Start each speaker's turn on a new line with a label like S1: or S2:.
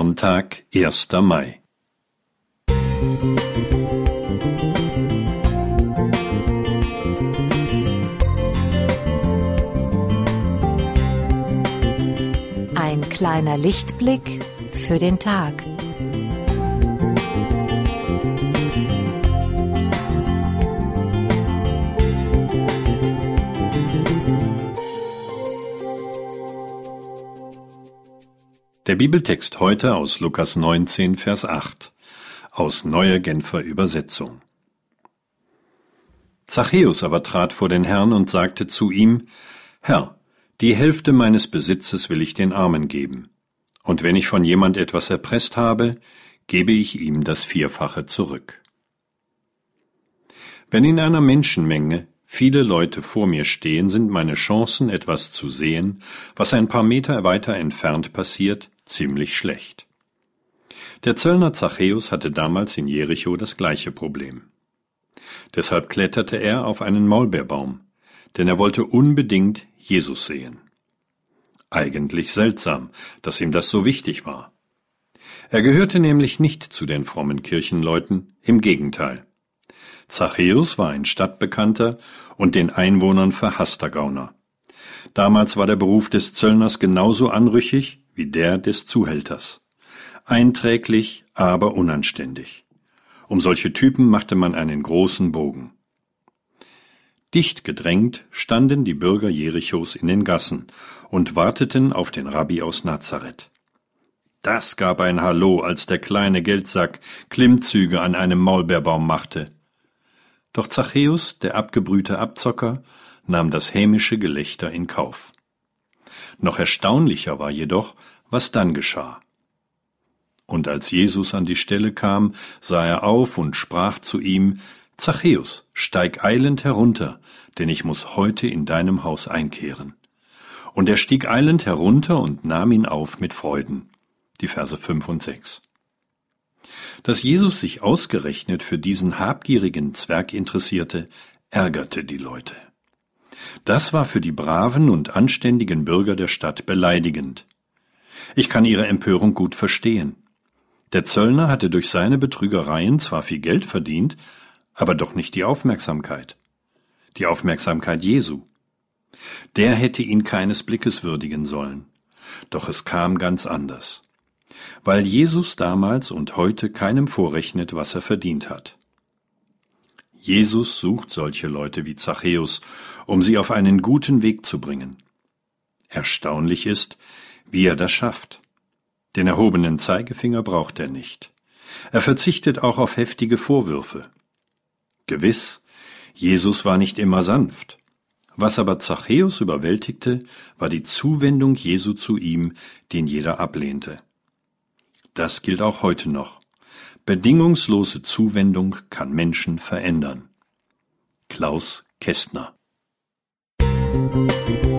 S1: Sonntag, 1. Mai.
S2: Ein kleiner Lichtblick für den Tag.
S1: Der Bibeltext heute aus Lukas 19, Vers 8 aus Neue Genfer Übersetzung. Zachäus aber trat vor den Herrn und sagte zu ihm, Herr, die Hälfte meines Besitzes will ich den Armen geben, und wenn ich von jemand etwas erpresst habe, gebe ich ihm das Vierfache zurück. Wenn in einer Menschenmenge viele Leute vor mir stehen, sind meine Chancen, etwas zu sehen, was ein paar Meter weiter entfernt passiert, ziemlich schlecht. Der Zöllner Zachäus hatte damals in Jericho das gleiche Problem. Deshalb kletterte er auf einen Maulbeerbaum, denn er wollte unbedingt Jesus sehen. Eigentlich seltsam, dass ihm das so wichtig war. Er gehörte nämlich nicht zu den frommen Kirchenleuten, im Gegenteil. Zachäus war ein Stadtbekannter und den Einwohnern verhasster Gauner. Damals war der Beruf des Zöllners genauso anrüchig wie der des Zuhälters. Einträglich, aber unanständig. Um solche Typen machte man einen großen Bogen. Dicht gedrängt standen die Bürger Jerichos in den Gassen und warteten auf den Rabbi aus Nazareth. Das gab ein Hallo, als der kleine Geldsack Klimmzüge an einem Maulbeerbaum machte. Doch Zachäus, der abgebrühte Abzocker, nahm das hämische Gelächter in Kauf. Noch erstaunlicher war jedoch, was dann geschah. Und als Jesus an die Stelle kam, sah er auf und sprach zu ihm, Zachäus, steig eilend herunter, denn ich muss heute in deinem Haus einkehren. Und er stieg eilend herunter und nahm ihn auf mit Freuden. Die Verse fünf und sechs. Dass Jesus sich ausgerechnet für diesen habgierigen Zwerg interessierte, ärgerte die Leute. Das war für die braven und anständigen Bürger der Stadt beleidigend. Ich kann ihre Empörung gut verstehen. Der Zöllner hatte durch seine Betrügereien zwar viel Geld verdient, aber doch nicht die Aufmerksamkeit. Die Aufmerksamkeit Jesu. Der hätte ihn keines Blickes würdigen sollen. Doch es kam ganz anders. Weil Jesus damals und heute keinem vorrechnet, was er verdient hat. Jesus sucht solche Leute wie Zachäus, um sie auf einen guten Weg zu bringen. Erstaunlich ist, wie er das schafft. Den erhobenen Zeigefinger braucht er nicht. Er verzichtet auch auf heftige Vorwürfe. Gewiss, Jesus war nicht immer sanft. Was aber Zachäus überwältigte, war die Zuwendung Jesu zu ihm, den jeder ablehnte. Das gilt auch heute noch. Bedingungslose Zuwendung kann Menschen verändern. Klaus Kästner Musik